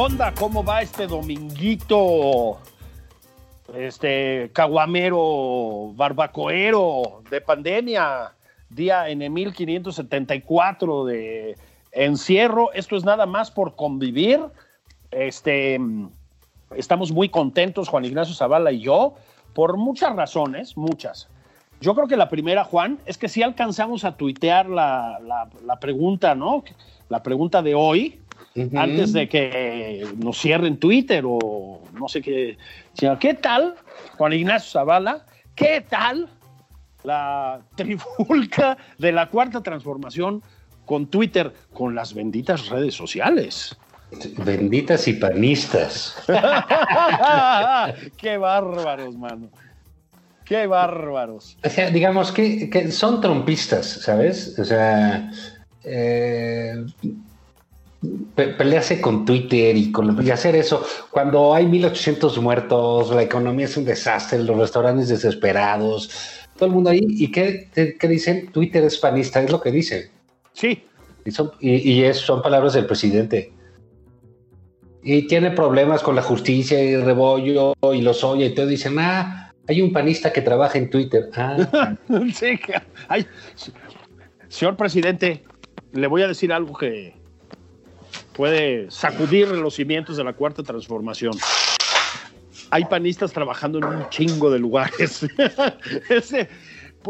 Onda? ¿Cómo va este dominguito? Este caguamero, barbacoero de pandemia, día en 1574 de encierro. Esto es nada más por convivir. Este, estamos muy contentos, Juan Ignacio Zavala y yo, por muchas razones, muchas. Yo creo que la primera, Juan, es que si alcanzamos a tuitear la, la- la pregunta, ¿no? La pregunta de hoy, antes de que nos cierren Twitter o no sé qué. Sino, ¿Qué tal, Juan Ignacio Zavala? ¿Qué tal la trifulca de la cuarta transformación con Twitter, con las benditas redes sociales? Benditas y panistas. ¡Qué bárbaros, mano! ¡Qué bárbaros! O sea, digamos que, que son trompistas, ¿sabes? O sea, eh, pe- pelearse con Twitter y, con, y hacer eso. Cuando hay 1800 muertos, la economía es un desastre, los restaurantes desesperados, todo el mundo ahí. ¿Y qué, qué dicen? Twitter es panista, es lo que dicen. Sí, Y son, y, y es- son palabras del presidente. Y tiene problemas con la justicia y Rebollo y los Oya y todo. Dicen, ah, hay un panista que trabaja en Twitter. Ah, sí. señor presidente, le voy a decir algo que puede sacudir los cimientos de la cuarta transformación. Hay panistas trabajando en un chingo de lugares. Ese-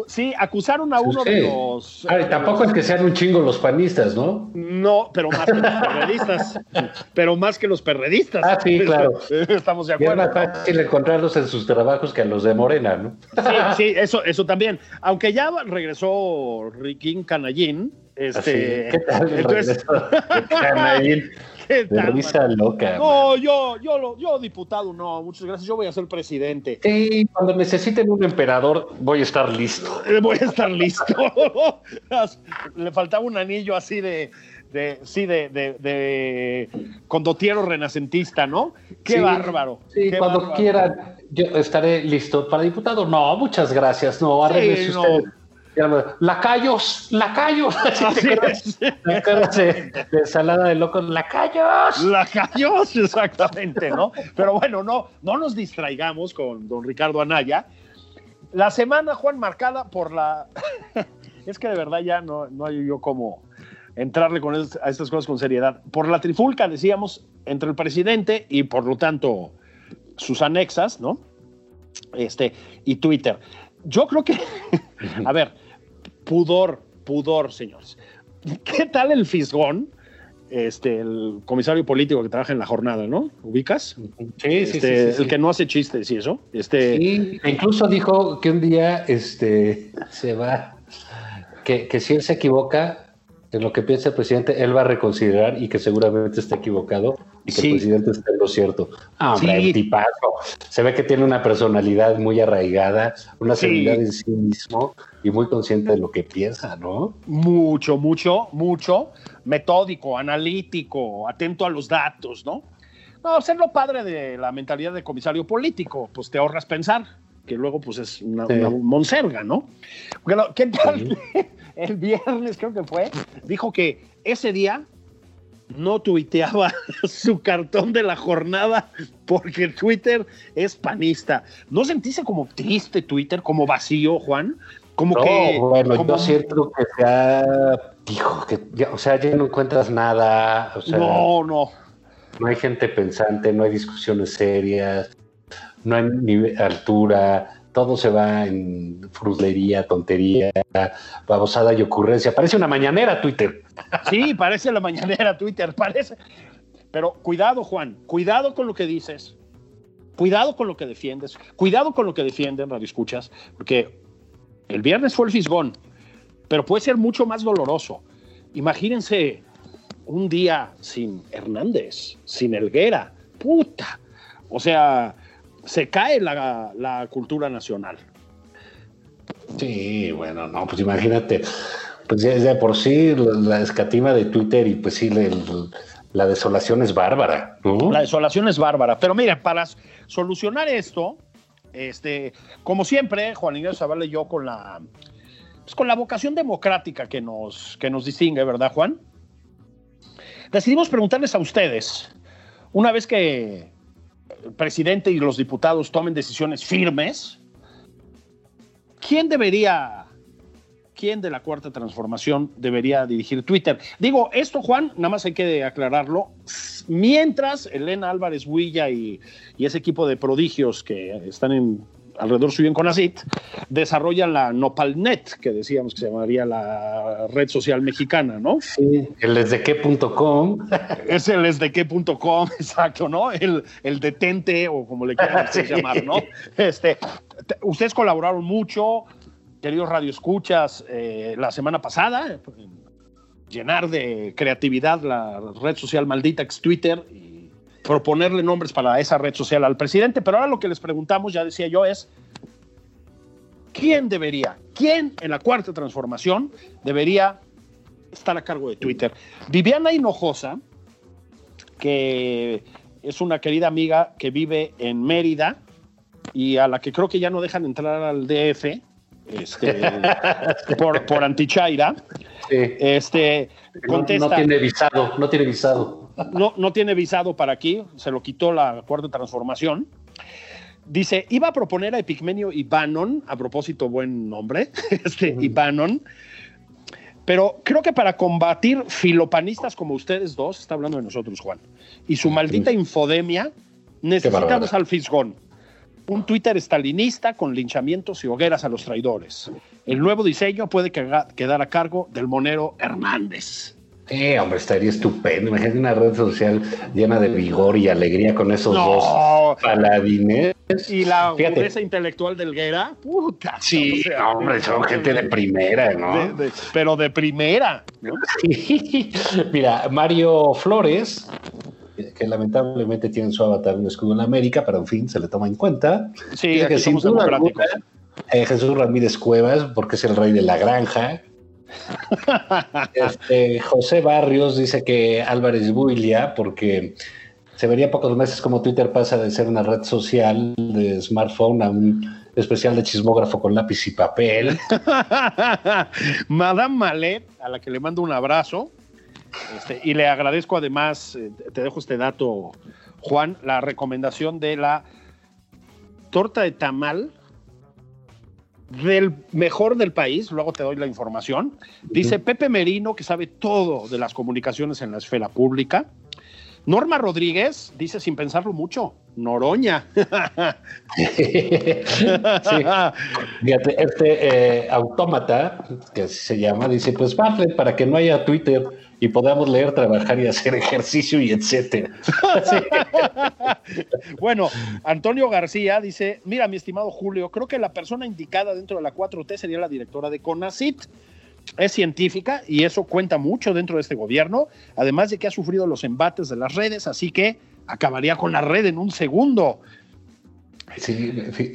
sí, acusaron a uno de los. Ah, y tampoco es que sean un chingo los panistas, ¿no? No, pero más que los perredistas. pero más que los perredistas. Ah, sí, claro. Estamos de Y es acuerdo. más fácil encontrarlos en sus trabajos que a los de Morena, ¿no? Sí, sí, eso, eso también. Aunque ya regresó Riquín Canallín. Este, ¿Qué tal? entonces? ¿qué tal, risa loca. man. No, yo, yo, lo- yo diputado, no, muchas gracias. Yo voy a ser presidente. Sí, cuando necesiten un emperador, voy a estar listo. Voy a estar listo. Le faltaba un anillo así de, de sí, de, de, de condotiero renacentista, ¿no? Qué Sí, bárbaro. Sí, qué cuando bárbaro. quieran, yo estaré listo para diputado. No, muchas gracias. No, arréglese Sí, no. usted. Lacayos, lacayos. Así ¿Te acuerdas? es. ¿Te acuerdas de, de ensalada de locos? Lacayos. Lacayos, exactamente, ¿no? Pero bueno, no, no nos distraigamos con don Ricardo Anaya. La semana, Juan, marcada por la. es que de verdad ya no, no hay yo cómo entrarle con es- a estas cosas con seriedad. Por la trifulca, decíamos, entre el presidente y por lo tanto sus anexas, ¿no? Este, y Twitter. Yo creo que. a ver, pudor, pudor, señores. ¿Qué tal el fisgón? Este, el comisario político que trabaja en la jornada, ¿no? ¿Ubicas? Sí, Este, sí, sí, sí. El que no hace chistes y eso. Este, Sí, incluso dijo que un día este, se va, que, que si él se equivoca en lo que piensa el presidente, él va a reconsiderar y que seguramente está equivocado y que Sí. el presidente está en lo cierto. Ah, hombre, Sí. el tipazo. Se ve que tiene una personalidad muy arraigada, una Sí. seguridad en sí mismo y muy consciente de lo que piensa, ¿no? mucho, mucho, mucho, metódico, analítico, atento a los datos, ¿no? No, ser lo padre de la mentalidad de comisario político, pues te ahorras pensar, que luego pues es una, Sí. una monserga, ¿no? Bueno, ¿Qué tal? El viernes creo que fue, dijo que ese día no tuiteaba su cartón de la jornada porque Twitter es panista. ¿No sentiste como triste Twitter, como vacío, Juan? Como No, que... bueno, como- yo siento que sea, hijo, que ya, o sea, ya no encuentras nada, o sea, no. No, no. hay gente pensante, no hay discusiones serias, no hay altura, todo se va en fruslería, tontería, babosada y ocurrencia. Parece una mañanera Twitter. Sí, parece la mañanera Twitter, parece. Pero cuidado, Juan, cuidado con lo que dices. Cuidado con lo que defiendes. Cuidado con lo que defienden, Radio Escuchas, porque el viernes fue el fisgón, pero puede ser mucho más doloroso. Imagínense un día sin Hernández, sin Elguera. Puta. O sea, se cae la, la cultura nacional. Sí, bueno, no, pues imagínate, pues ya, ya por sí la, la escatima de Twitter y pues sí, le- la desolación es bárbara, ¿no? La desolación es bárbara. Pero mira, para solucionar esto, este, como siempre, Juan Ignacio Zavala y yo con la, pues, con la vocación democrática que nos, que nos distingue, ¿verdad, Juan? Decidimos preguntarles a ustedes, una vez que presidente y los diputados tomen decisiones firmes, ¿quién debería, quién de la cuarta transformación debería dirigir Twitter? Digo, esto, Juan, nada más hay que aclararlo, mientras Elena Álvarez Huilla y ese equipo de prodigios que están en, alrededor suyo en Conacit, desarrollan la Nopalnet, que decíamos que se llamaría la red social mexicana, ¿no? Sí, el desdequé.com. Es el esdeque.com, exacto, ¿no? El, el detente, o como le quieran Sí. llamar, ¿no? Este, te- ustedes colaboraron mucho, queridos radioescuchas, eh, la semana pasada, en llenar de creatividad la red social maldita que es Twitter y proponerle nombres para esa red social al presidente. Pero ahora lo que les preguntamos, ya decía yo, es ¿quién debería, quién en la cuarta transformación debería estar a cargo de Twitter? Viviana Hinojosa, que es una querida amiga que vive en Mérida y a la que creo que ya no dejan entrar al DF este, por, por antichaira. Sí. Este, No, contesta, no tiene visado, no tiene visado. No, no tiene visado para aquí, se lo quitó la cuarta transformación. Dice, iba a proponer a Epigmenio Ibanon, a propósito, buen nombre, este Ibanon, pero creo que para combatir filopanistas como ustedes dos, está hablando de nosotros, Juan, y su maldita infodemia, necesitamos al fisgón. Un Twitter estalinista con linchamientos y hogueras a los traidores. El nuevo diseño puede quedar a cargo del monero Hernández. Sí, hombre, estaría estupendo. Imagínate una red social llena de vigor y alegría con esos No. dos paladines. Y la agudeza intelectual del Guerra, puta. Sí, o sea, no, hombre, son gente de primera, ¿no? de- de- pero de primera. Mira, Mario Flores, que lamentablemente tiene en su avatar un escudo en América, pero en fin, se le toma en cuenta. Sí, que sin somos duda democráticos. alguna, eh, Jesús Ramírez Cuevas, porque es el rey de la granja. Este, José Barrios dice que Álvarez Builia, porque se vería pocos meses como Twitter pasa de ser una red social de smartphone a un especial de chismógrafo con lápiz y papel. Madame Malet, a la que le mando un abrazo, este, y le agradezco además, eh, te dejo este dato, Juan, la recomendación de la torta de tamal del mejor del país, luego te doy la información. Dice Pepe Merino, que sabe todo de las comunicaciones en la esfera pública. Norma Rodríguez dice sin pensarlo mucho, Noroña. Sí. Fíjate, este eh, autómata, que se llama, dice, pues para que no haya Twitter y podamos leer, trabajar y hacer ejercicio y etcétera. Bueno, Antonio García dice, mira, mi estimado Julio, creo que la persona indicada dentro de la 4T sería la directora de CONACIT. Es científica y eso cuenta mucho dentro de este gobierno, además de que ha sufrido los embates de las redes, así que acabaría con la red en un segundo. Sí,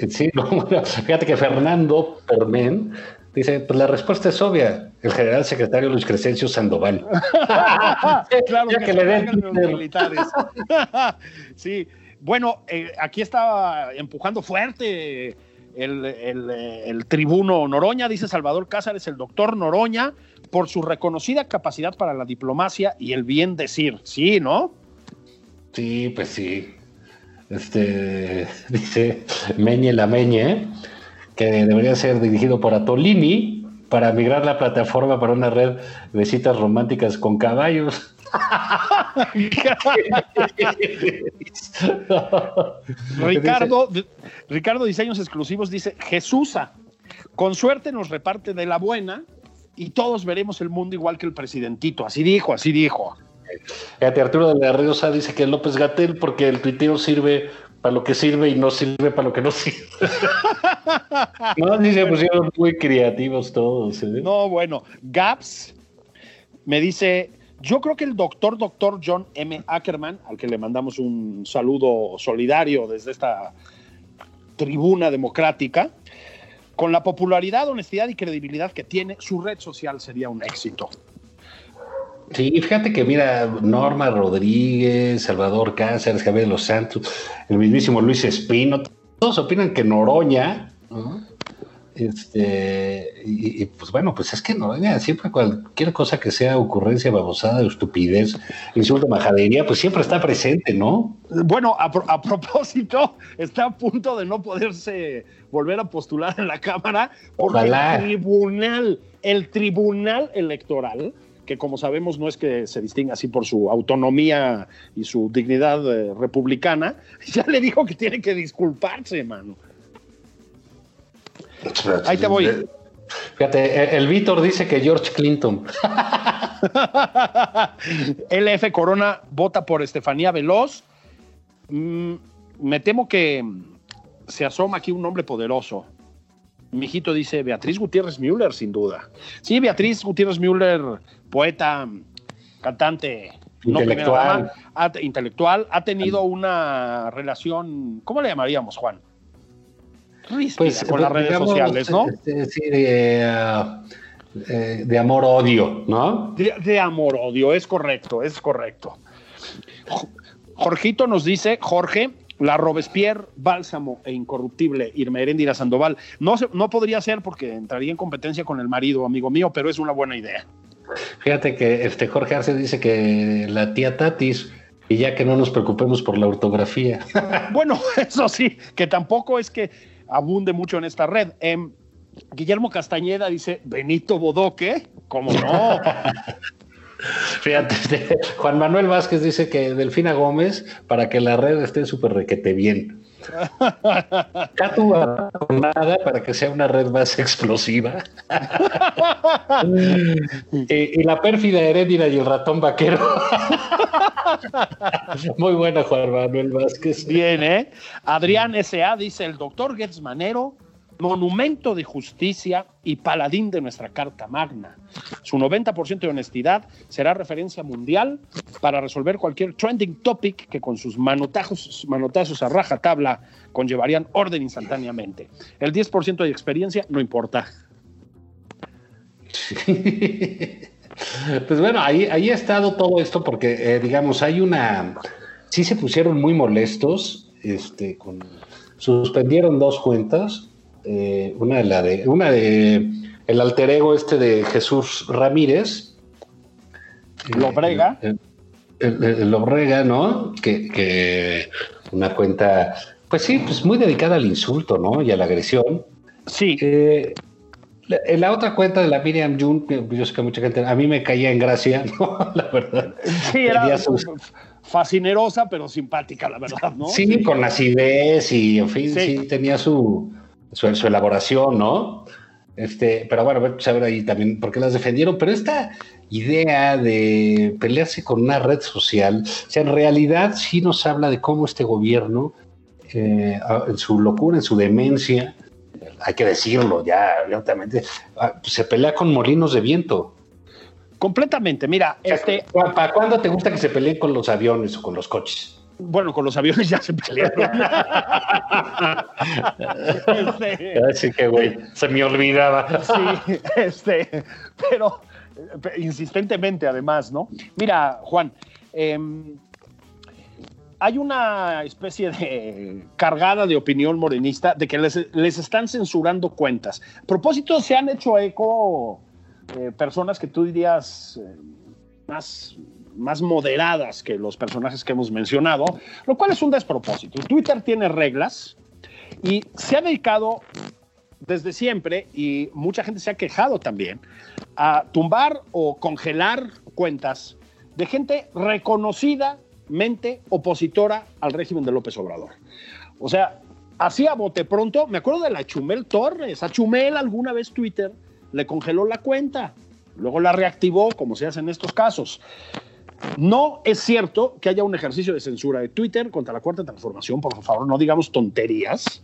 sí, no, bueno, fíjate que Fernando Permen dice, pues la respuesta es obvia, el general secretario Luis Crescencio Sandoval. claro Ya que, le den los militares. sí, bueno, eh, aquí está empujando fuerte el, el, el tribuno Noroña, dice Salvador Cázares, el doctor Noroña, por su reconocida capacidad para la diplomacia y el bien decir. Sí, ¿no? Sí, pues sí. Este dice Meñe la Meñe, que debería ser dirigido por Atolini para migrar la plataforma para una red de citas románticas con caballos. Ricardo, Ricardo Diseños Exclusivos dice, Jesusa, con suerte nos reparte de la buena y todos veremos el mundo igual que el presidentito. Así dijo, así dijo. Fíjate, Arturo de la Riosa dice que López Gatel porque el tuiteo sirve para lo que sirve y no sirve para lo que no sirve. no, sí se pusieron muy creativos todos. ¿eh? No, bueno, Gaps me dice, yo creo que el doctor, doctor John M. Ackerman, al que le mandamos un saludo solidario desde esta tribuna democrática, con la popularidad, honestidad y credibilidad que tiene, su red social sería un éxito. Sí, fíjate que mira, Norma Rodríguez, Salvador Cáceres, Javier Los Santos, el mismísimo Luis Espino, todos opinan que Noroña, ¿no? este, y, y, pues bueno, pues es que Noroña, siempre cualquier cosa que sea ocurrencia babosada, estupidez, insulto, majadería, pues siempre está presente, ¿no? Bueno, a, a, propósito, está a punto de no poderse volver a postular en la Cámara porque Ojalá. el tribunal, el tribunal electoral que como sabemos no es que se distinga así por su autonomía y su dignidad eh, republicana, ya le dijo que tiene que disculparse, mano. Ahí te voy. Fíjate, el Víctor dice que George Clinton. LF Corona vota por Estefanía Veloz. Mm, me temo que se asoma aquí un nombre poderoso. Mi hijito dice Beatriz Gutiérrez Müller, sin duda. Sí, Beatriz Gutiérrez Müller, poeta, cantante, intelectual. No ha, intelectual, ha tenido una relación, ¿cómo le llamaríamos, Juan? Ríspida Pues, con las redes digamos, sociales, ¿no? este, sí, de, uh, eh, de amor-odio, ¿no? De, de amor-odio, es correcto, es correcto. Jorgito nos dice, Jorge, la Robespierre, Bálsamo e Incorruptible, Irma Heréndira Sandoval. No, se, no podría ser porque entraría en competencia con el marido, amigo mío, pero es una buena idea. Fíjate que este Jorge Arce dice que la tía Tatis, y ya que no nos preocupemos por la ortografía. bueno, eso sí, que tampoco es que abunde mucho en esta red. Eh, Guillermo Castañeda dice, Benito Bodoque, ¿cómo no? Fíjate, Juan Manuel Vázquez dice que Delfina Gómez para que la red esté súper requete bien. Catu nada para que sea una red más explosiva. y, y, la pérfida Heréndira y el ratón vaquero. Muy buena, Juan Manuel Vázquez. Bien, ¿eh? Adrián S.A. dice: el doctor Getz Manero monumento de justicia y paladín de nuestra Carta Magna. Su 90% de honestidad será referencia mundial para resolver cualquier trending topic que con sus manotazos, manotazos a rajatabla conllevarían orden instantáneamente. El 10% de experiencia no importa. Pues bueno, ahí, ahí ha estado todo esto porque, eh, digamos, hay una... Sí se pusieron muy molestos, este, suspendieron dos cuentas, eh, una de la de una de el alter ego este de Jesús Ramírez. Lobrega el, el, el Lobrega no que, que, una cuenta pues sí pues muy dedicada al insulto no y a la agresión. Sí. Eh, la, la, otra cuenta de la Miriam Jun yo sé que mucha gente a mí me caía en gracia no la verdad. Sí era sus, fascinerosa pero simpática la verdad no sí, sí. con acidez y en fin sí, sí tenía su su, su, elaboración, ¿no? Este, pero bueno, vamos a ver ahí también por qué las defendieron, pero esta idea de pelearse con una red social, o sea, en realidad sí nos habla de cómo este gobierno, eh, en su locura, en su demencia, hay que decirlo ya, obviamente, se pelea con molinos de viento. Completamente, mira, este... ¿Para cuándo te gusta que se peleen con los aviones o con los coches? Bueno, con los aviones ya se pelearon. este, Así que, güey, se me olvidaba. sí, este, pero insistentemente además, ¿no? Mira, Juan, eh, hay una especie de cargada de opinión morenista de que les, les están censurando cuentas. A propósito, se han hecho eco eh, personas que tú dirías eh, más, más moderadas que los personajes que hemos mencionado, lo cual es un despropósito. Twitter tiene reglas y se ha dedicado desde siempre, y mucha gente se ha quejado también, a tumbar o congelar cuentas de gente reconocidamente opositora al régimen de López Obrador. O sea, así a bote pronto, me acuerdo de la Chumel Torres, a Chumel alguna vez Twitter le congeló la cuenta, luego la reactivó, como se hace en estos casos. No es cierto que haya un ejercicio de censura de Twitter contra la cuarta transformación, por favor, no digamos tonterías,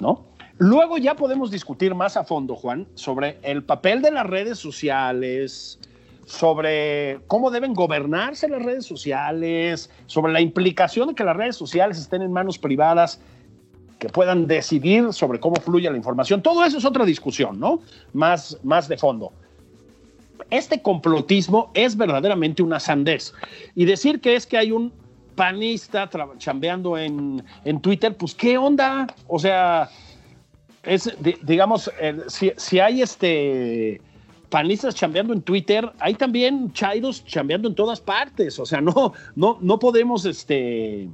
¿no? Luego ya podemos discutir más a fondo, Juan, sobre el papel de las redes sociales, sobre cómo deben gobernarse las redes sociales, sobre la implicación de que las redes sociales estén en manos privadas que puedan decidir sobre cómo fluye la información. Todo eso es otra discusión, ¿no? Más, más de fondo. Este complotismo es verdaderamente una sandez. Y decir que es que hay un panista chambeando en, en Twitter, pues qué onda. O sea, es, digamos, si, si, hay este panistas chambeando en Twitter, hay también chairos chambeando en todas partes. O sea, no, no, no podemos este,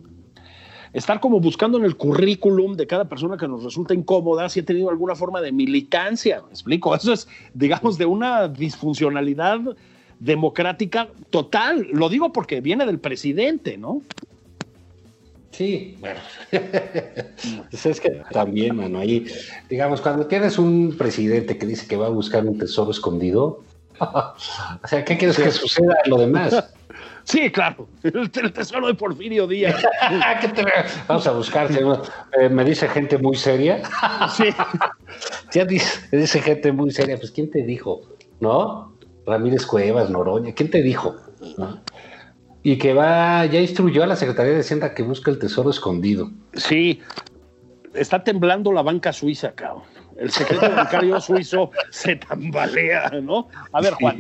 estar como buscando en el currículum de cada persona que nos resulta incómoda si ha tenido alguna forma de militancia. ¿Me explico? Eso es, digamos, de una disfuncionalidad democrática total. Lo digo porque viene del presidente, ¿no? Sí, bueno, pues es que también, mano, ahí, digamos, cuando tienes un presidente que dice que va a buscar un tesoro escondido, o sea, ¿qué quieres que suceda lo demás? Sí, claro, el, tesoro de Porfirio Díaz. Vamos a buscar, eh, me dice gente muy seria. sí. Ya dice, dice gente muy seria, pues ¿quién te dijo? ¿No? Ramírez Cuevas, Noroña, ¿quién te dijo? ¿No? Y que va, ya instruyó a la Secretaría de Hacienda que busque el tesoro escondido. Sí, está temblando la banca suiza, cabrón. El secreto bancario suizo se tambalea, ¿no? A ver, Juan,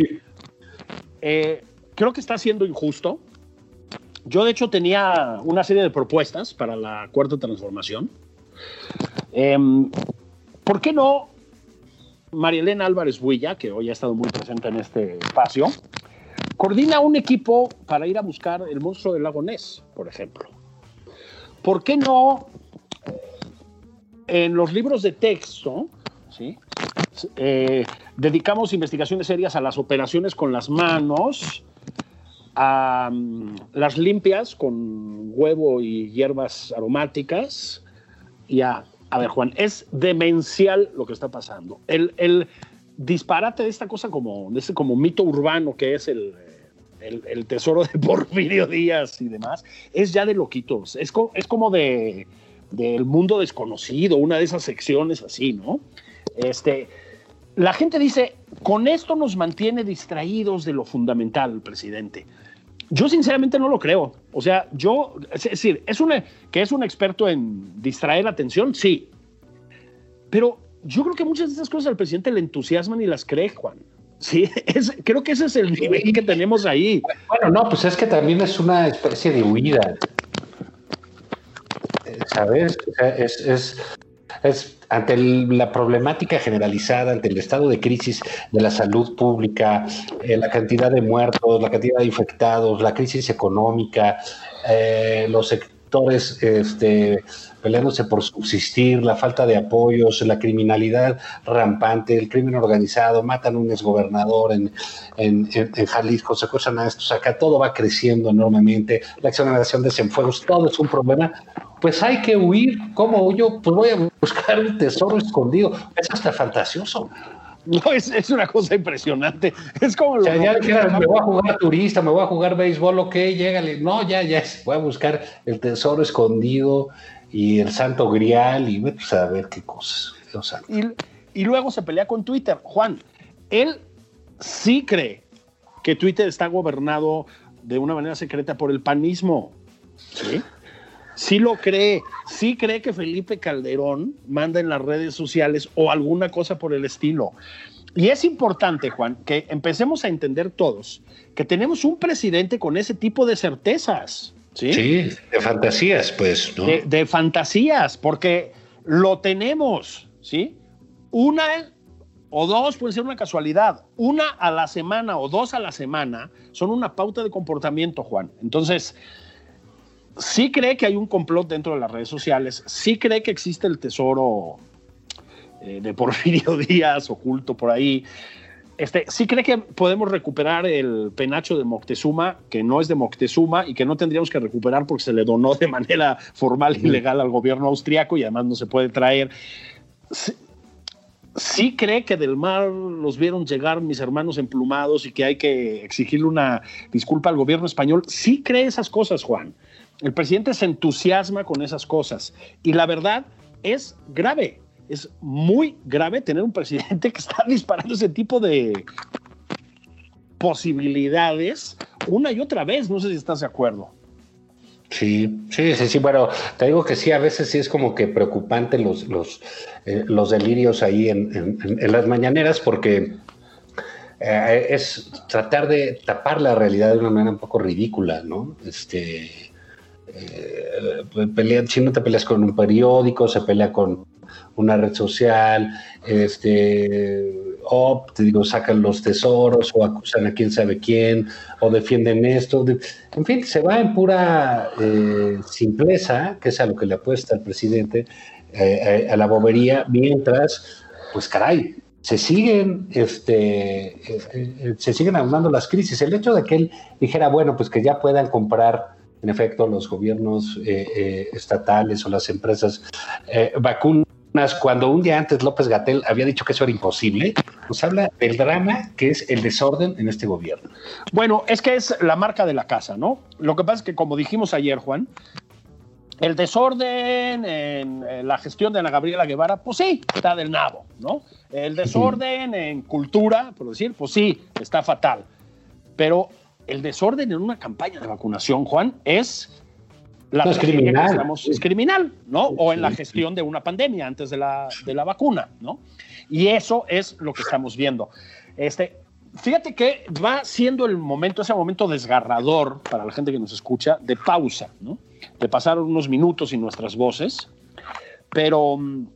eh, creo que está siendo injusto. Yo, de hecho, tenía una serie de propuestas para la cuarta transformación. Em, ¿Por qué no María Elena Álvarez Builla, que hoy ha estado muy presente en este espacio, Coordina un equipo para ir a buscar el monstruo del lago Ness, por ejemplo. ¿Por qué no en los libros de texto, ¿sí? Eh, dedicamos investigaciones serias a las operaciones con las manos, a mm, las limpias con huevo y hierbas aromáticas y a, a ver Juan, es demencial lo que está pasando. El, el disparate de esta cosa como, de como mito urbano que es el, el, tesoro de Porfirio Díaz y demás, es ya de loquitos, es, es como de del mundo desconocido, una de esas secciones así, ¿no? Este, la gente dice, con esto nos mantiene distraídos de lo fundamental, presidente. Yo sinceramente no lo creo. O sea, yo, es decir, es una, que es un experto en distraer atención, sí. Pero yo creo que muchas de esas cosas al presidente le entusiasman y las cree, Juan. Sí, es, creo que ese es el nivel que tenemos ahí. Bueno, no, pues es que también es una especie de huida. ¿Sabes? es, es, es, ante la problemática generalizada, ante el estado de crisis de la salud pública, eh, la cantidad de muertos, la cantidad de infectados, la crisis económica, eh, los sectores este, peleándose por subsistir, la falta de apoyos, la criminalidad rampante, el crimen organizado, matan a un exgobernador en, en, en, Jalisco, secuestran a estos acá, todo va creciendo enormemente, la exoneración de Cienfuegos, todo es un problema. Pues hay que huir. ¿Cómo huyo? Pues voy a buscar un tesoro escondido. Es hasta fantasioso. No, es, es, una cosa impresionante. Es como lo o sea, ya me voy a jugar turista, me voy a jugar béisbol, ok, llégale. No, ya, ya, voy a buscar el tesoro escondido y el santo grial y pues, a ver qué cosas. Y, y, luego se pelea con Twitter. Juan, él sí cree que Twitter está gobernado de una manera secreta por el panismo. Sí, sí lo cree. Sí cree que Felipe Calderón manda en las redes sociales o alguna cosa por el estilo. Y es importante, Juan, que empecemos a entender todos que tenemos un presidente con ese tipo de certezas. ¿sí? Sí, de fantasías, pues, ¿no? De, de fantasías, porque lo tenemos, ¿sí? Una o dos puede ser una casualidad. Una a la semana o dos a la semana son una pauta de comportamiento, Juan. Entonces, sí cree que hay un complot dentro de las redes sociales, sí cree que existe el tesoro eh, de Porfirio Díaz oculto por ahí. Este, sí cree que podemos recuperar el penacho de Moctezuma, que no es de Moctezuma y que no tendríamos que recuperar porque se le donó de manera formal y legal al gobierno austriaco y además no se puede traer. Sí, cree que del mar los vieron llegar mis hermanos emplumados y que hay que exigirle una disculpa al gobierno español. Sí cree esas cosas, Juan. El presidente se entusiasma con esas cosas y la verdad es grave es muy grave tener un presidente que está disparando ese tipo de posibilidades una y otra vez. No sé si estás de acuerdo. Sí, sí, sí, sí. Bueno, te digo que sí, a veces sí es como que preocupante los, los, eh, delirios ahí en, las mañaneras porque eh, es tratar de tapar la realidad de una manera un poco ridícula, ¿no? Este, eh, si no te peleas con un periódico, se pelea con una red social, este, o te digo, sacan los tesoros o acusan a quién sabe quién o defienden esto. en fin, se va en pura eh, simpleza, que es a lo que le apuesta el presidente, eh, a la bobería, mientras, pues caray, se siguen, este, eh, se siguen aunando las crisis. El hecho de que él dijera, bueno, pues que ya puedan comprar en efecto los gobiernos estatales o las empresas vacunas cuando un día antes López Gatel había dicho que eso era imposible, nos habla del drama que es el desorden en este gobierno. Bueno, es que es la marca de la casa, ¿no? Lo que pasa es que, como dijimos ayer, Juan, el desorden en, la gestión de Ana Gabriela Guevara, pues sí, está del nabo, ¿no? El desorden en cultura, por decir, pues sí, está fatal. Pero el desorden en una campaña de vacunación, Juan, es la es criminal. es criminal, ¿no? O en la gestión de una pandemia antes de la, de la vacuna, ¿no? Y eso es lo que estamos viendo. Este, fíjate que va siendo el momento, ese momento desgarrador para la gente que nos escucha, de pausa, ¿no? De pasar unos minutos y nuestras voces, pero mm,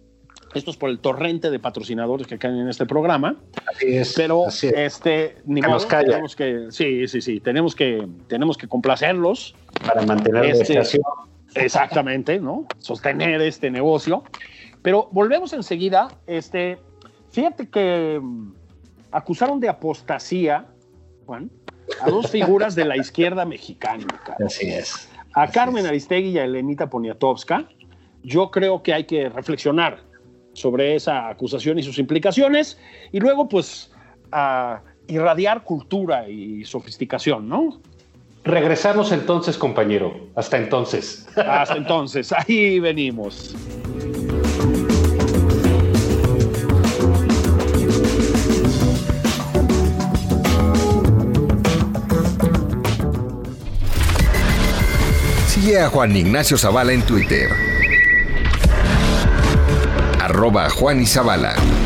esto es por el torrente de patrocinadores que caen en este programa. Así es. Pero este, ni modo, tenemos que, sí, sí, sí, tenemos que, tenemos que complacerlos para mantener la este, estación. Exactamente, ¿no? Sostener este negocio. Pero volvemos enseguida. Este, fíjate que mm, acusaron de apostasía, Juan, a dos figuras de la izquierda mexicana. Así es. A Carmen Aristegui y a Elenita Poniatowska. Yo creo que hay que reflexionar sobre esa acusación y sus implicaciones y luego, pues, a irradiar cultura y sofisticación, ¿no? Regresamos entonces, compañero. Hasta entonces. Hasta entonces. Ahí venimos. Sigue a Juan Ignacio Zavala en Twitter. Arroba Juan y.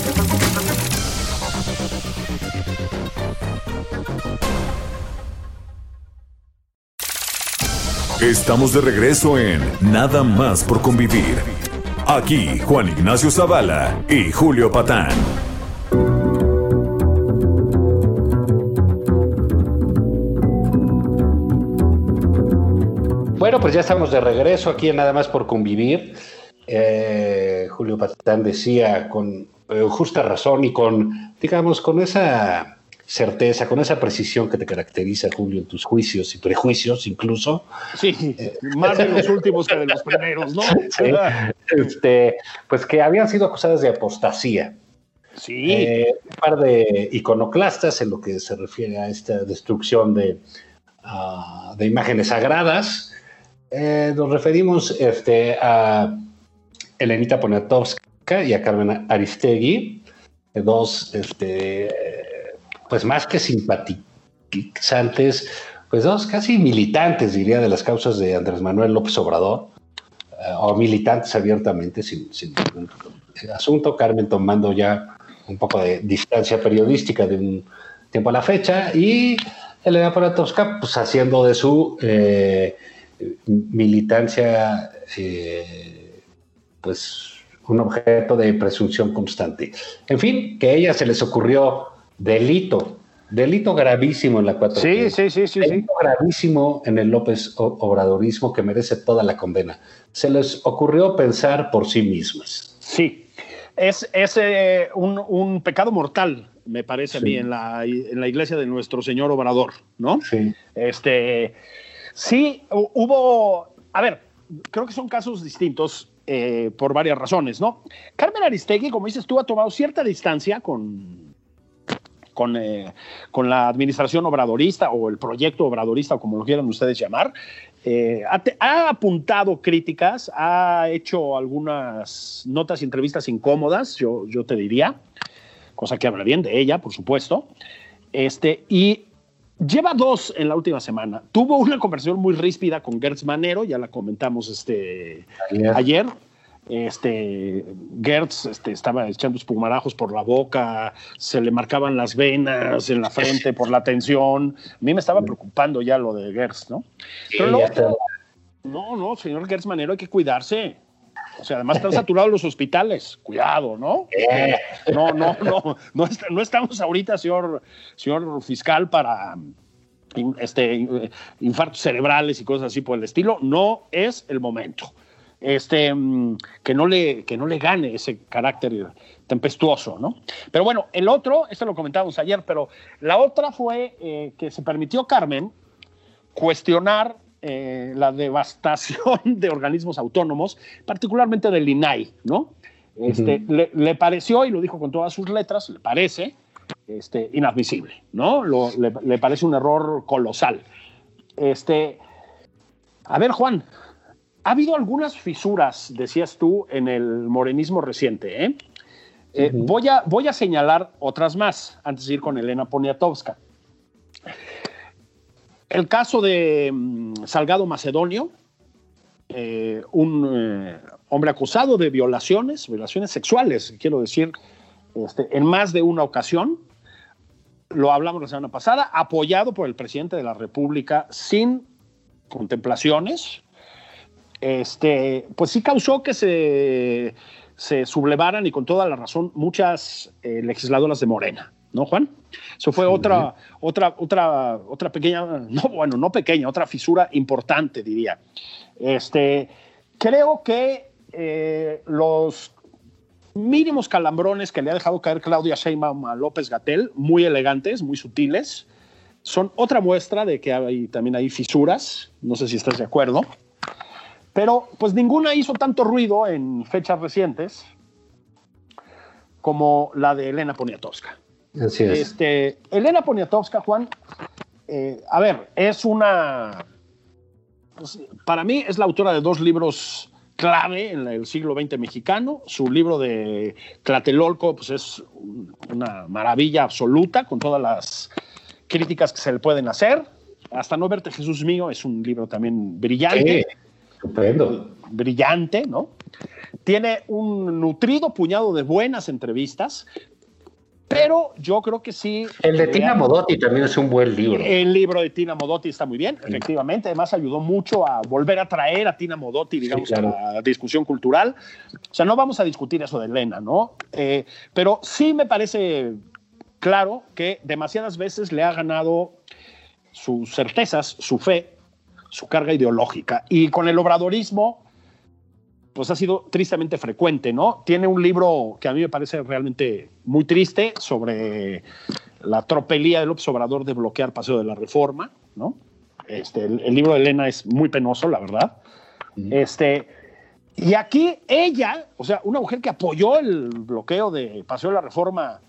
Estamos de regreso en Nada más por convivir. Aquí Juan Ignacio Zavala y Julio Patán. Bueno, pues ya estamos de regreso aquí en Nada más por convivir. Eh, Julio Patán decía con eh, justa razón y con, digamos, con esa certeza, con esa precisión que te caracteriza, Julio, en tus juicios y prejuicios incluso. Sí, más de los últimos que de los primeros, ¿no? Sí, este, pues que habían sido acusadas de apostasía. Sí. Eh, un par de iconoclastas en lo que se refiere a esta destrucción de, uh, de imágenes sagradas. Eh, nos referimos este, a Elenita Poniatowska y a Carmen Aristegui, dos este, pues más que simpatizantes, pues dos casi militantes, diría, de las causas de Andrés Manuel López Obrador, uh, o militantes abiertamente, sin, sin asunto. Carmen tomando ya un poco de distancia periodística de un tiempo a la fecha, y Elena Poniatowska, pues haciendo de su eh, militancia, eh, pues un objeto de presunción constante. En fin, que a ella se les ocurrió delito, delito gravísimo en la 4 Sí, sí, sí, sí. Delito sí. gravísimo en el López Obradorismo que merece toda la condena. Se les ocurrió pensar por sí mismas. Sí, es, es eh, un, un, pecado mortal, me parece sí. a mí, en la, en la iglesia de nuestro Señor Obrador, ¿no? Sí. Este, sí, hubo, a ver, creo que son casos distintos eh, por varias razones, ¿no? Carmen Aristegui, como dices tú, ha tomado cierta distancia con, con, eh, con, la administración obradorista o el proyecto obradorista, o como lo quieran ustedes llamar. Eh, ha, apuntado críticas, ha hecho algunas notas y entrevistas incómodas, yo, yo te diría, cosa que habla bien de ella, por supuesto. Este, y lleva dos en la última semana. Tuvo una conversación muy ríspida con Gertz Manero, ya la comentamos este, ayer. ayer este Gertz este, estaba echando espumarajos por la boca, se le marcaban las venas en la frente por la tensión. A mí me estaba preocupando ya lo de Gertz, ¿no? Pero sí, luego, no, no, señor Gertz Manero, hay que cuidarse. O sea, además están saturados los hospitales. Cuidado, ¿no? No, no, no. No, está, no estamos ahorita, señor, señor fiscal, para este, infartos cerebrales y cosas así por el estilo. No es el momento este, que, no le, que no le gane ese carácter tempestuoso, ¿no? Pero bueno, el otro, esto lo comentábamos ayer, pero la otra fue eh, que se permitió Carmen cuestionar eh, la devastación de organismos autónomos, particularmente del INAI, ¿no? Este, uh -huh. le, le, pareció, y lo dijo con todas sus letras, le parece este, inadmisible, ¿no? Lo, le, le parece un error colosal. Este, a ver, Juan, ha habido algunas fisuras, decías tú, en el morenismo reciente. ¿eh? Eh, uh -huh. voy, a, voy, a, señalar otras más antes de ir con Elena Poniatowska. El caso de um, Salgado Macedonio, eh, un hombre acusado de violaciones, violaciones sexuales, quiero decir, este, en más de una ocasión. Lo hablamos la semana pasada, apoyado por el presidente de la República sin contemplaciones, este, pues sí causó que se, se, sublevaran y con toda la razón muchas eh, legisladoras de Morena, ¿no, Juan? Eso fue sí. otra, otra, otra, otra pequeña, no, bueno, no pequeña, otra fisura importante, diría. Este, creo que eh, los mínimos calambrones que le ha dejado caer Claudia Sheinbaum a López Gatel, muy elegantes, muy sutiles, son otra muestra de que hay, también hay fisuras, no sé si estás de acuerdo. Pero pues ninguna hizo tanto ruido en fechas recientes como la de Elena Poniatowska. Así es. Este, Elena Poniatowska, Juan, eh, a ver, es una pues, para mí es la autora de dos libros clave en el siglo XX mexicano. Su libro de Tlatelolco pues es una maravilla absoluta con todas las críticas que se le pueden hacer. Hasta no verte Jesús mío es un libro también brillante. Estupendo. Brillante, ¿no? Tiene un nutrido puñado de buenas entrevistas, pero yo creo que sí. El de Tina Modotti también es un buen libro. El libro de Tina Modotti está muy bien, efectivamente. Además, ayudó mucho a volver a traer a Tina Modotti, digamos, Sí, claro. a la discusión cultural. O sea, no vamos a discutir eso de Elena, ¿no? Eh, pero sí me parece claro que demasiadas veces le ha ganado sus certezas, su fe, su carga ideológica. Y con el obradorismo, pues ha sido tristemente frecuente, ¿no? Tiene un libro que a mí me parece realmente muy triste sobre la tropelía del López Obrador de bloquear Paseo de la Reforma, ¿no? Este, el, el libro de Elena es muy penoso, la verdad. Este, y aquí ella, o sea, una mujer que apoyó el bloqueo de Paseo de la Reforma,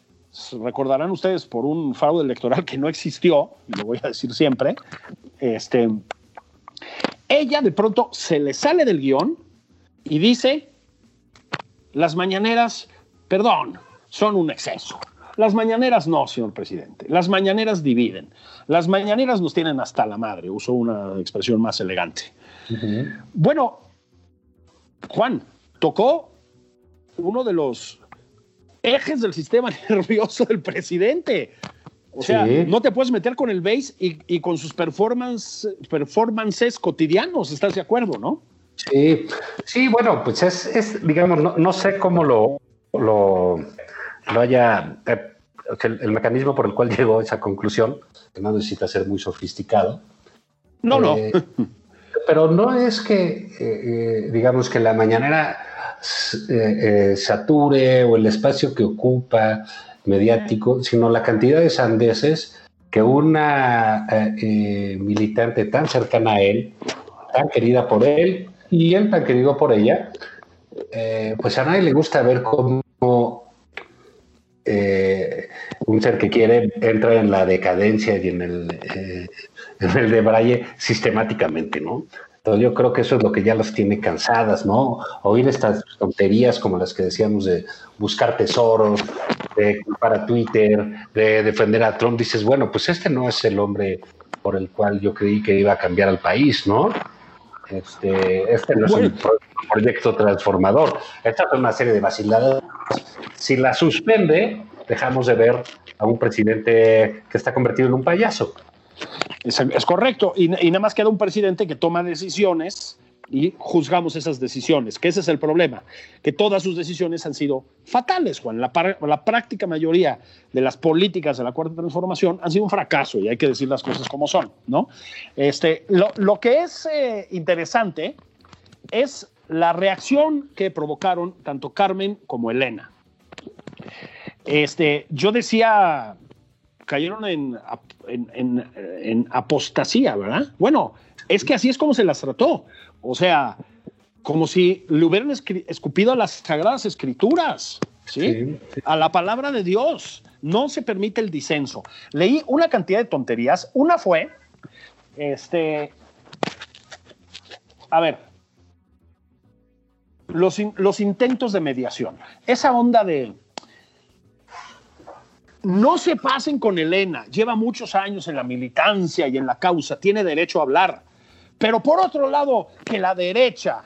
recordarán ustedes por un fraude electoral que no existió, y lo voy a decir siempre, este, ella de pronto se le sale del guion y dice, las mañaneras, perdón, son un exceso. Las mañaneras no, señor presidente. Las mañaneras dividen. Las mañaneras nos tienen hasta la madre. Uso una expresión más elegante. Bueno, Juan, tocó uno de los ejes del sistema nervioso del presidente. O sea, Sí. no te puedes meter con el base y, y con sus performance, performances cotidianos, ¿estás de acuerdo, no? Sí, sí, bueno, pues es, es digamos, no, no sé cómo lo, lo, lo haya, eh, el, el mecanismo por el cual llegó a esa conclusión, que no necesita ser muy sofisticado. No, no. Eh, pero no es que, eh, digamos, que la mañanera sature o el espacio que ocupa mediático, sino la cantidad de sandeces que una eh, eh, militante tan cercana a él, tan querida por él y él tan querido por ella, eh, pues a nadie le gusta ver cómo eh, un ser que quiere entra en la decadencia y en el, eh, en el debraye sistemáticamente, ¿no? Entonces yo creo que eso es lo que ya las tiene cansadas, ¿no? Oír estas tonterías como las que decíamos de buscar tesoros, de culpar a Twitter, de defender a Trump, dices, bueno, pues este no es el hombre por el cual yo creí que iba a cambiar al país, ¿no? Este, este no es un pro- proyecto transformador. Esta es una serie de vaciladas. Si la suspende, dejamos de ver a un presidente que está convertido en un payaso. Es, es correcto. Y, y nada más queda un presidente que toma decisiones y juzgamos esas decisiones, que ese es el problema, que todas sus decisiones han sido fatales, Juan. La, la práctica mayoría de las políticas de la Cuarta Transformación han sido un fracaso y hay que decir las cosas como son, ¿no? Este, lo, lo que es eh, interesante es la reacción que provocaron tanto Carmen como Elena. Este, yo decía, cayeron en, en- en apostasía, ¿verdad? Bueno, es que así es como se las trató. O sea, como si le hubieran escupido a las sagradas escrituras, ¿sí? A la palabra de Dios. No se permite el disenso. Leí una cantidad de tonterías. Una fue, este, a ver, los, los intentos de mediación. Esa onda de, no se pasen con Elena, lleva muchos años en la militancia y en la causa, tiene derecho a hablar. Pero por otro lado, que la derecha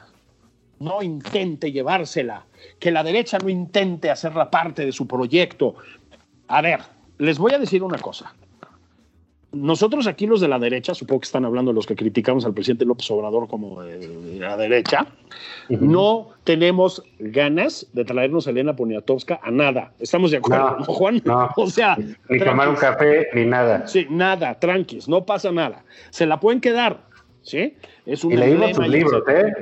no intente llevársela, que la derecha no intente hacerla parte de su proyecto. A ver, les voy a decir una cosa. Nosotros aquí los de la derecha, supongo que están hablando los que criticamos al presidente López Obrador como de, la derecha, no tenemos ganas de traernos a Elena Poniatowska a nada. ¿Estamos de acuerdo, No, Juan? no. O sea, Ni tomar un café, ni nada. Sí, nada, tranquis, no pasa nada. Se la pueden quedar, ¿sí? Es un Y leímos sus libros, ¿eh?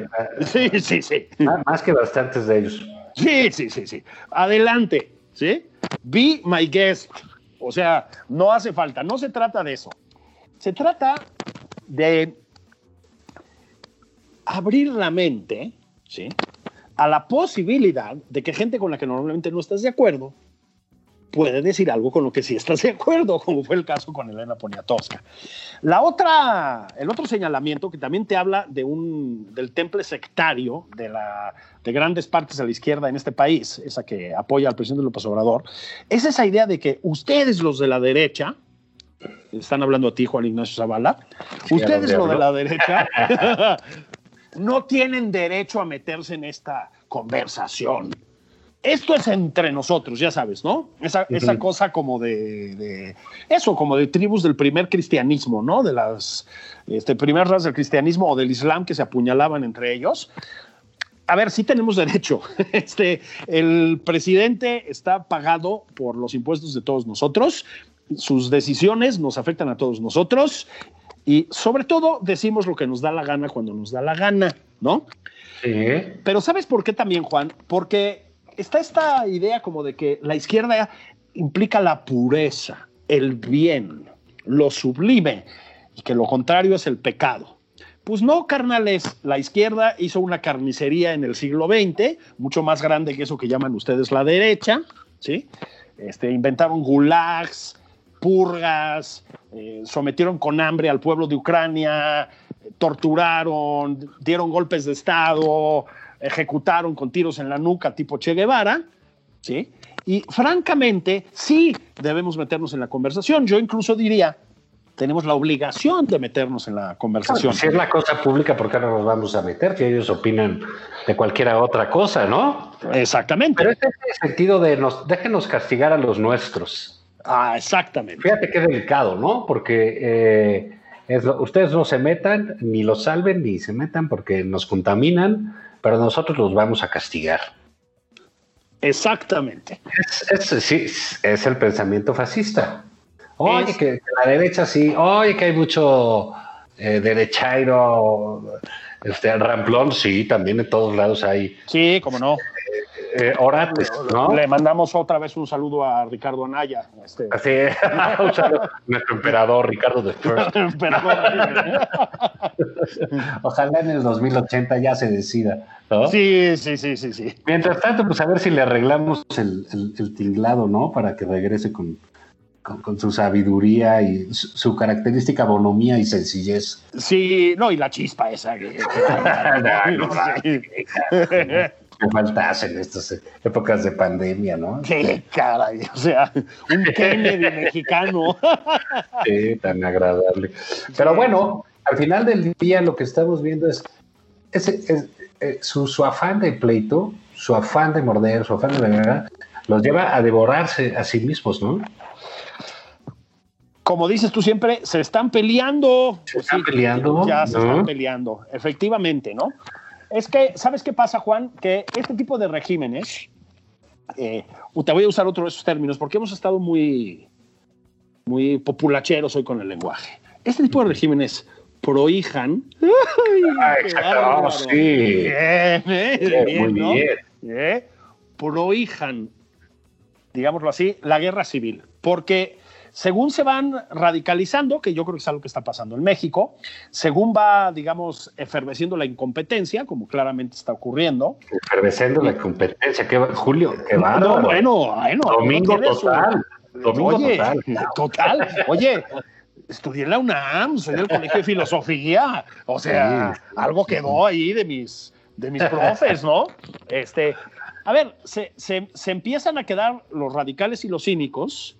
Sí, sí, sí. Más- Más que bastantes de ellos. Sí, sí, sí, sí. Adelante, ¿sí? Be my guest. O sea, no hace falta, no se trata de eso. Se trata de abrir la mente, ¿sí? A la posibilidad de que gente con la que normalmente no estás de acuerdo puede decir algo con lo que sí estás de acuerdo, como fue el caso con Elena Poniatowska. La otra, el otro señalamiento que también te habla de un, del temple sectario de, la, de grandes partes de la izquierda en este país, esa que apoya al presidente López Obrador, es esa idea de que ustedes los de la derecha, están hablando a ti, Juan Ignacio Zavala, ustedes los de la derecha no tienen derecho a meterse en esta conversación esto es entre nosotros, ya sabes, ¿no? Esa, esa cosa como de, eso, como de tribus del primer cristianismo, ¿no? De las este, primeras razas del cristianismo o del islam que se apuñalaban entre ellos. A ver, sí tenemos derecho. Este, el presidente está pagado por los impuestos de todos nosotros. Sus decisiones nos afectan a todos nosotros. Y sobre todo decimos lo que nos da la gana cuando nos da la gana, ¿no? Sí. Pero ¿sabes por qué también, Juan? Porque está esta idea como de que la izquierda implica la pureza, el bien, lo sublime, y que lo contrario es el pecado. Pues no, carnales, la izquierda hizo una carnicería en el siglo XX, mucho más grande que eso que llaman ustedes la derecha, ¿sí? Este, inventaron gulags, purgas, eh, sometieron con hambre al pueblo de Ucrania, torturaron, dieron golpes de Estado, ejecutaron con tiros en la nuca tipo Che Guevara, ¿sí? Y francamente, sí debemos meternos en la conversación. Yo incluso diría, tenemos la obligación de meternos en la conversación. si es la cosa pública, ¿por qué no nos vamos a meter? Que ellos opinan de cualquier otra cosa, ¿no? Exactamente. Pero es el sentido de nos, déjenos castigar a los nuestros. Ah, exactamente. Fíjate qué delicado, ¿no? Porque eh, ustedes no se metan, ni los salven, ni se metan porque nos contaminan pero nosotros los vamos a castigar. Exactamente. Es, sí, es el pensamiento fascista. Oye, que, la derecha sí, oye, que hay mucho eh, derechairo, este, ramplón, sí, también en todos lados hay. Sí, como no. Eh, orates, ¿no? Le mandamos otra vez un saludo a Ricardo Anaya. Este. Así un saludo nuestro emperador Ricardo de First. Ojalá en el 2080 ya se decida, ¿no? Sí, sí, sí, sí, sí. Mientras tanto, pues a ver si le arreglamos el, el, tinglado, ¿no? Para que regrese con, con, su sabiduría y su, característica bonomía y sencillez. Sí, no, y la chispa esa. que faltas en estas épocas de pandemia, ¿no? Qué caray, o sea, un Kennedy mexicano. Sí, tan agradable. Pero bueno, al final del día lo que estamos viendo es, eh, su, afán de pleito, su afán de morder, su afán de guerra, los lleva a devorarse a sí mismos, ¿no? Como dices tú siempre, se están peleando. Se están peleando. Ya se están peleando, efectivamente, ¿no? Es que, ¿sabes qué pasa, Juan? Que este tipo de regímenes, eh, te voy a usar otro de esos términos porque hemos estado muy, muy populacheros hoy con el lenguaje. Este tipo de regímenes prohijan. ah, sí. Bien, bien, muy bien. ¿Eh? Prohijan, digámoslo así, la guerra civil. Porque según se van radicalizando, que yo creo que es algo que está pasando en México, según va, digamos, eferveciendo la incompetencia, como claramente está ocurriendo. Efervesciendo la incompetencia, ¿qué, Julio, qué va. No, bueno, bueno. Domingo total. Domingo Oye, total. Total. Oye, estudié en la UNAM, soy del Colegio de Filosofía. O sea, algo quedó ahí de mis, de mis profes, ¿no? Este, a ver, se, se, se empiezan a quedar los radicales y los cínicos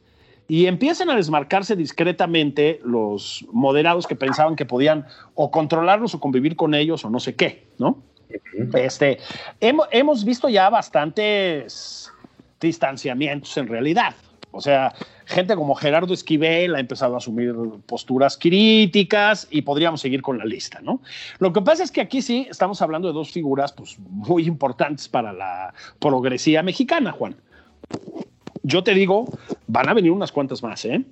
y empiezan a desmarcarse discretamente los moderados que pensaban que podían o controlarlos o convivir con ellos o no sé qué, ¿no? Este, hemos, hemos visto ya bastantes distanciamientos en realidad. O sea, gente como Gerardo Esquivel ha empezado a asumir posturas críticas y podríamos seguir con la lista, ¿no? Lo que pasa es que aquí sí estamos hablando de dos figuras pues, muy importantes para la progresía mexicana, Juan yo te digo, van a venir unas cuantas más, ¿eh?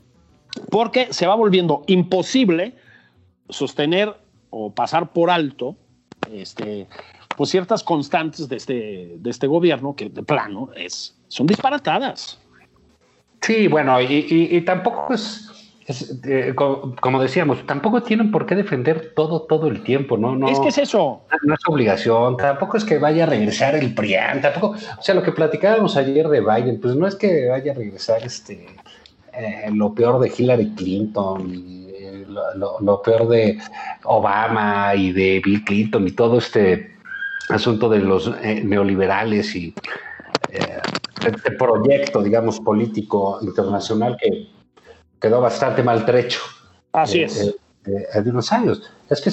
Porque se va volviendo imposible sostener o pasar por alto este, pues ciertas constantes de este, de este gobierno que de plano es, son disparatadas. Sí, bueno, y, tampoco es, eh, como, decíamos, tampoco tienen por qué defender todo, todo el tiempo, ¿no? no es que es eso. No es obligación, tampoco es que vaya a regresar el PRIAN, tampoco, o sea, lo que platicábamos ayer de Biden, pues no es que vaya a regresar este eh, lo peor de Hillary Clinton y eh, lo, peor de Obama y de Bill Clinton y todo este asunto de los neoliberales y este proyecto, digamos, político internacional que quedó bastante maltrecho. Así eh, es. Eh, hace unos años. Es que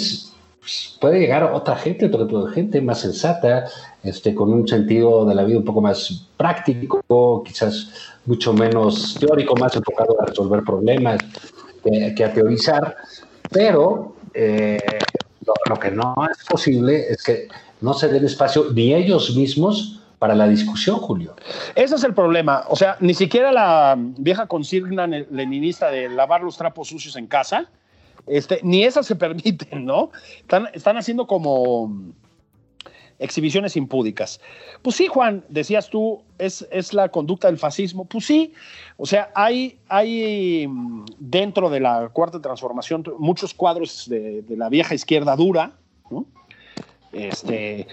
puede llegar otra gente, otro tipo de gente más sensata, este, con un sentido de la vida un poco más práctico, quizás mucho menos teórico, más enfocado a resolver problemas que, a teorizar, pero eh, lo, que no es posible es que no se den espacio ni ellos mismos para la discusión, Julio. Ese es el problema. O sea, ni siquiera la vieja consigna leninista de lavar los trapos sucios en casa, este, ni esas se permiten, ¿no? Están, están haciendo como exhibiciones impúdicas. Pues sí, Juan, decías tú, es, es la conducta del fascismo. Pues sí, o sea, hay, hay mm, dentro de la cuarta transformación muchos cuadros de, de la vieja izquierda dura, ¿no? Este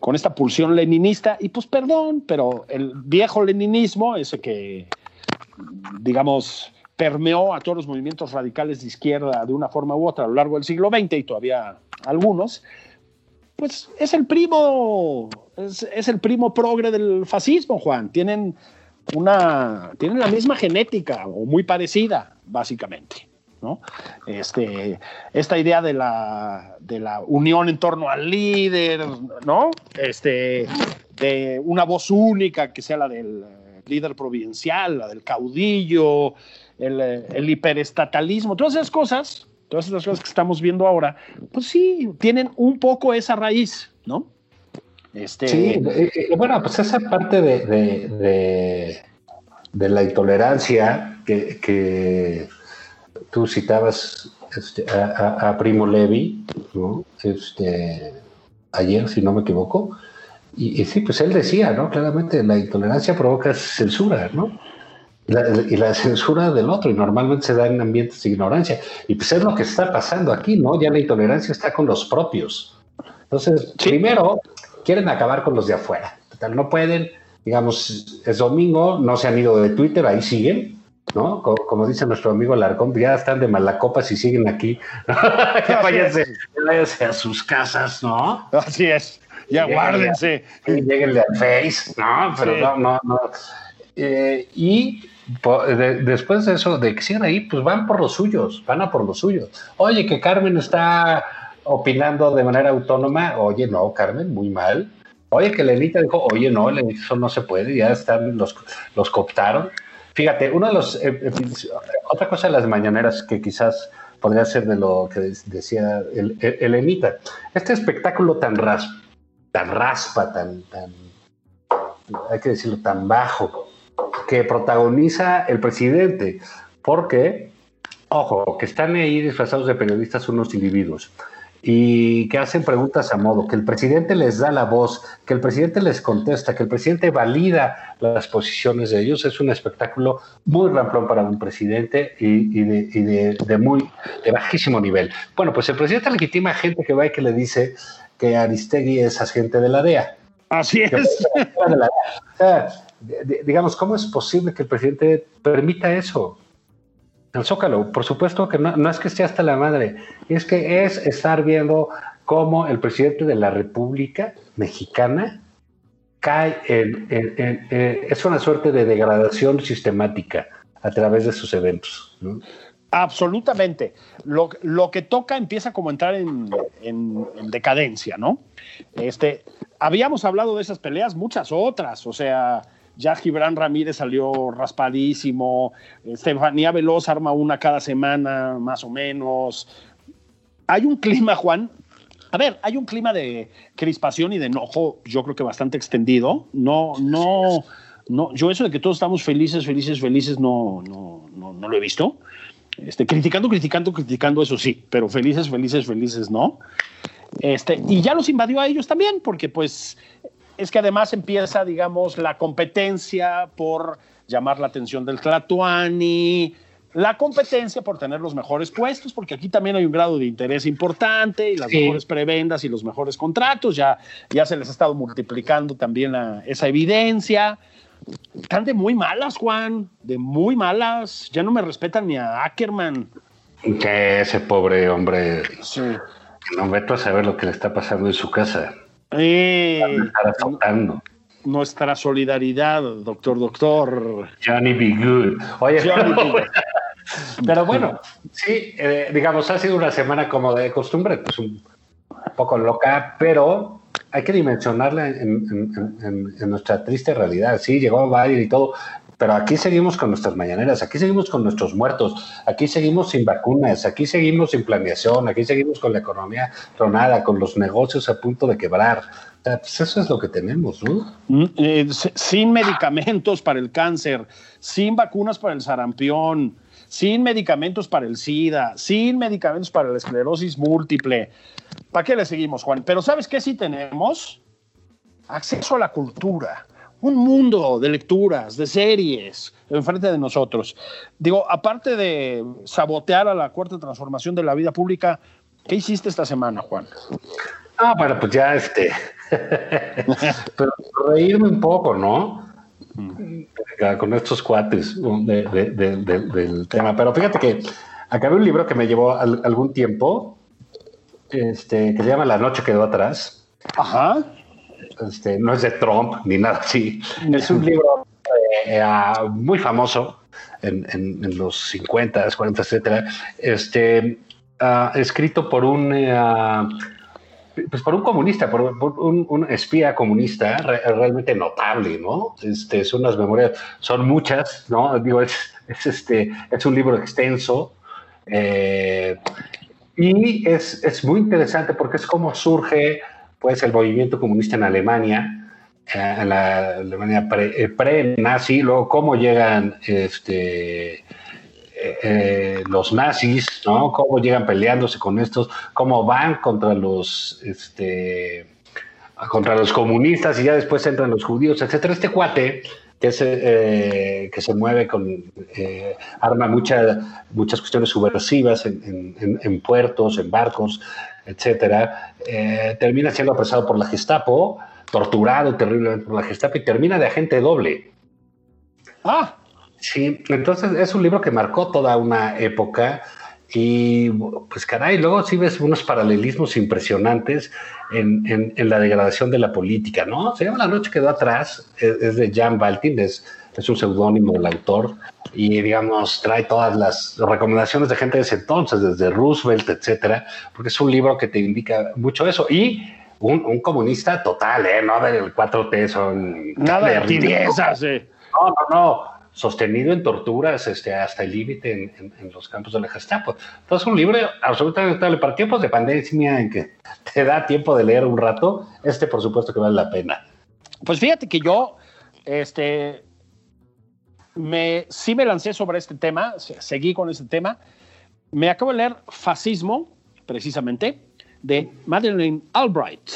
con esta pulsión leninista, y pues perdón, pero el viejo leninismo, ese que, digamos, permeó a todos los movimientos radicales de izquierda de una forma u otra a lo largo del siglo XX y todavía algunos, pues es el primo, es, el primo progre del fascismo, Juan. Tienen una, tienen la misma genética o muy parecida, básicamente. ¿No? Este, esta idea de la, de la unión en torno al líder, ¿no? Este, de una voz única que sea la del líder provincial, la del caudillo, el, el hiperestatalismo, todas esas cosas, todas esas cosas que estamos viendo ahora, pues sí, tienen un poco esa raíz, ¿no? Este... Sí, eh, eh, bueno, pues esa parte de, de, de, la intolerancia que, que tú citabas este, a, Primo Levi, este, ayer, si no me equivoco, y, sí, pues él decía, ¿no? Claramente la intolerancia provoca censura, ¿no? Y la, censura del otro, y normalmente se da en ambientes de ignorancia. Y pues es lo que está pasando aquí, ¿no? Ya la intolerancia está con los propios. Entonces, primero, quieren acabar con los de afuera. no pueden, digamos, es domingo, no se han ido de Twitter, ahí siguen, ¿no? Como, dice nuestro amigo Larcón, ya están de malacopas y siguen aquí. ya váyanse, a sus casas, ¿no? Así es, ya guárdense. Y lleguenle al Face, ¿no? Pero no, no, no. Eh, y después de eso, de que sigan ahí, pues van por los suyos, van a por los suyos. Oye, que Carmen está opinando de manera autónoma, oye, no, Carmen, muy mal. Oye, que Lenita dijo, oye, no, eso no se puede, ya están, los, los cooptaron. Fíjate, uno de los. Eh, eh, otra cosa de las mañaneras que quizás podría ser de lo que decía el, el, Este espectáculo tan, ras, tan raspa, tan, tan. Hay que decirlo, tan bajo, que protagoniza el presidente. Porque, ojo, que están ahí disfrazados de periodistas unos individuos y que hacen preguntas a modo, que el presidente les da la voz, que el presidente les contesta, que el presidente valida las posiciones de ellos, es un espectáculo muy ramplón para un presidente y, de, muy de bajísimo nivel. Bueno, pues el presidente legitima a gente que va y que le dice que Aristegui es agente de la DEA. Así es. digamos, ¿cómo es posible que el presidente permita eso? El Zócalo, por supuesto que no, es que esté hasta la madre, es que es estar viendo cómo el presidente de la República Mexicana cae en, es una suerte de degradación sistemática a través de sus eventos. Absolutamente. Lo, lo, que toca empieza como a entrar en, en, decadencia, ¿no? Este, habíamos hablado de esas peleas, muchas otras, o sea, ya Gibran Ramírez salió raspadísimo, Estefanía Veloz arma una cada semana, más o menos. Hay un clima, Juan. A ver, hay un clima de crispación y de enojo, yo creo que bastante extendido. No, no, no. Yo eso de que todos estamos felices, felices, felices, no, no, no, no lo he visto. Este, criticando, criticando, criticando, eso sí, pero felices, felices, felices, no. Este, y ya los invadió a ellos también, porque pues es que además empieza, digamos, la competencia por llamar la atención del Tlatuani, la competencia por tener los mejores puestos, porque aquí también hay un grado de interés importante y las mejores prebendas y los mejores contratos, ya, ya se les ha estado multiplicando también esa evidencia. Están de muy malas, Juan, de muy malas. Ya no me respetan ni a Ackerman. Que ese pobre hombre. Sí. No meto a saber lo que le está pasando en su casa. Eh, nuestra solidaridad, doctor, doctor. Johnny Be Good. Oye, pero bueno, sí, eh, digamos, ha sido una semana como de costumbre, pues un poco loca, pero hay que dimensionarla en, nuestra triste realidad. Sí, llegó Biden y todo, pero aquí seguimos con nuestras mañaneras, aquí seguimos con nuestros muertos, aquí seguimos sin vacunas, aquí seguimos sin planeación, aquí seguimos con la economía tronada, con los negocios a punto de quebrar. Pues eso es lo que tenemos, ¿no? Mm, eh, sin medicamentos para el cáncer, sin vacunas para el sarampión, sin medicamentos para el SIDA, sin medicamentos para la esclerosis múltiple. ¿Para qué le seguimos, Juan? Pero ¿sabes qué sí tenemos? Acceso a la cultura un mundo de lecturas, de series enfrente de nosotros. Digo, aparte de sabotear a la cuarta transformación de la vida pública, ¿qué hiciste esta semana, Juan? Ah, bueno, pues ya este. Pero reírme un poco, ¿no? Con estos cuates del tema. Pero fíjate que acabé un libro que me llevó algún tiempo, este, que se llama La noche quedó atrás. Ajá este, no es de Trump ni nada así. Es un libro eh, ah, muy famoso en, los 50, 40, etcétera. Este, ah, escrito por un eh, ah, pues por un comunista, por, un, espía comunista realmente notable, ¿no? Este, son unas memorias, son muchas, ¿no? Digo, es, este, es un libro extenso. Eh, y es, es, muy interesante porque es como surge pues el movimiento comunista en Alemania, eh, en la Alemania eh, pre-nazi, luego cómo llegan este, eh, los nazis, ¿no? Cómo llegan peleándose con estos, cómo van contra los, este, contra los comunistas y ya después entran los judíos, etcétera. Este cuate que, que se mueve con, arma muchas cuestiones subversivas en, puertos, en barcos, etcétera, eh, termina siendo apresado por la Gestapo, torturado terriblemente por la Gestapo y termina de agente doble. Ah. Sí, entonces es un libro que marcó toda una época y pues caray, luego sí ves unos paralelismos impresionantes en, la degradación de la política, ¿no? Se llama La noche quedó atrás, es, de Jan Baltin, es, es un seudónimo del autor y digamos trae todas las recomendaciones de gente de ese entonces, desde Roosevelt, etcétera, porque es un libro que te indica mucho eso y un, comunista total, ¿eh? No del 4T, son nada de riquezas, No, no, no, sostenido en torturas este, hasta el límite en, los campos de la Gestapo. Entonces, un libro absolutamente notable para tiempos de pandemia en que te da tiempo de leer un rato. Este, por supuesto, que vale la pena. Pues fíjate que yo, este, me, sí me lancé sobre este tema, seguí con este tema. Me acabo de leer Fascismo, precisamente, de Madeleine Albright.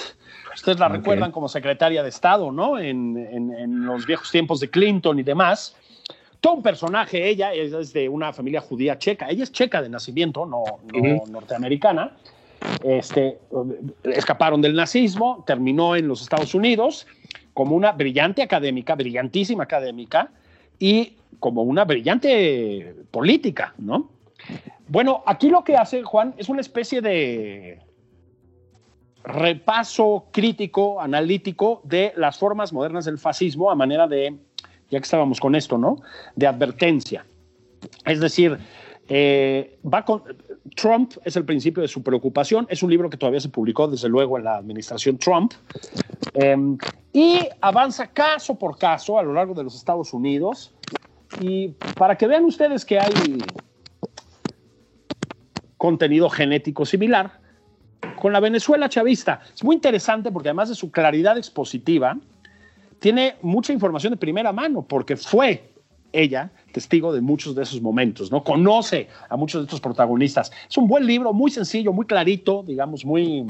Ustedes la recuerdan como secretaria de Estado, ¿no? En, los viejos tiempos de Clinton y demás. Todo un personaje, ella es de una familia judía checa. Ella es checa de nacimiento, no, norteamericana. Este, escaparon del nazismo, terminó en los Estados Unidos como una brillante académica, brillantísima académica, y como una brillante política, ¿no? Bueno, aquí lo que hace Juan es una especie de repaso crítico, analítico de las formas modernas del fascismo a manera de, ya que estábamos con esto, ¿no? De advertencia. Es decir, eh, va con, Trump es el principio de su preocupación. Es un libro que todavía se publicó, desde luego, en la administración Trump. Em, y avanza caso por caso a lo largo de los Estados Unidos. Y para que vean ustedes que hay contenido genético similar con la Venezuela chavista. Es muy interesante porque además de su claridad expositiva, tiene mucha información de primera mano porque fue ella testigo de muchos de esos momentos, ¿no? Conoce a muchos de estos protagonistas. Es un buen libro, muy sencillo, muy clarito, digamos, muy,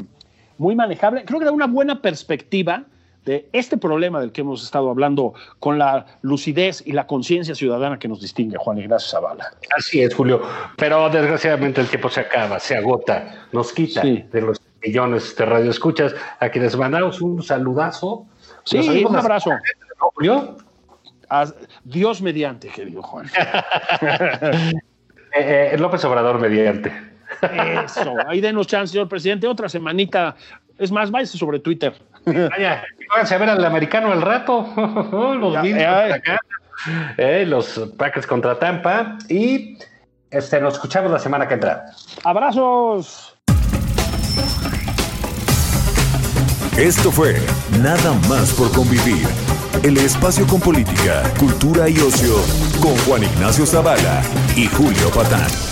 muy manejable. Creo que da una buena perspectiva de este problema del que hemos estado hablando con la lucidez y la conciencia ciudadana que nos distingue, Juan Ignacio Zavala. Así es, Julio. Pero desgraciadamente el tiempo se acaba, se agota, nos quita de los millones de radioescuchas a quienes mandamos un saludazo. Sí, un abrazo. Julio. Dios mediante, querido Juan. Eh, eh, López Obrador mediante. Eso, ahí denos chance, señor presidente. Otra semanita. Es más, váyase sobre Twitter. Vaya, váyanse a ver al americano al rato. los acá. Eh, los Packers contra Tampa. Y este, nos escuchamos la semana que entra. Abrazos. Esto fue Nada más por convivir. El espacio con política, cultura y ocio con Juan Ignacio Zavala y Julio Patán.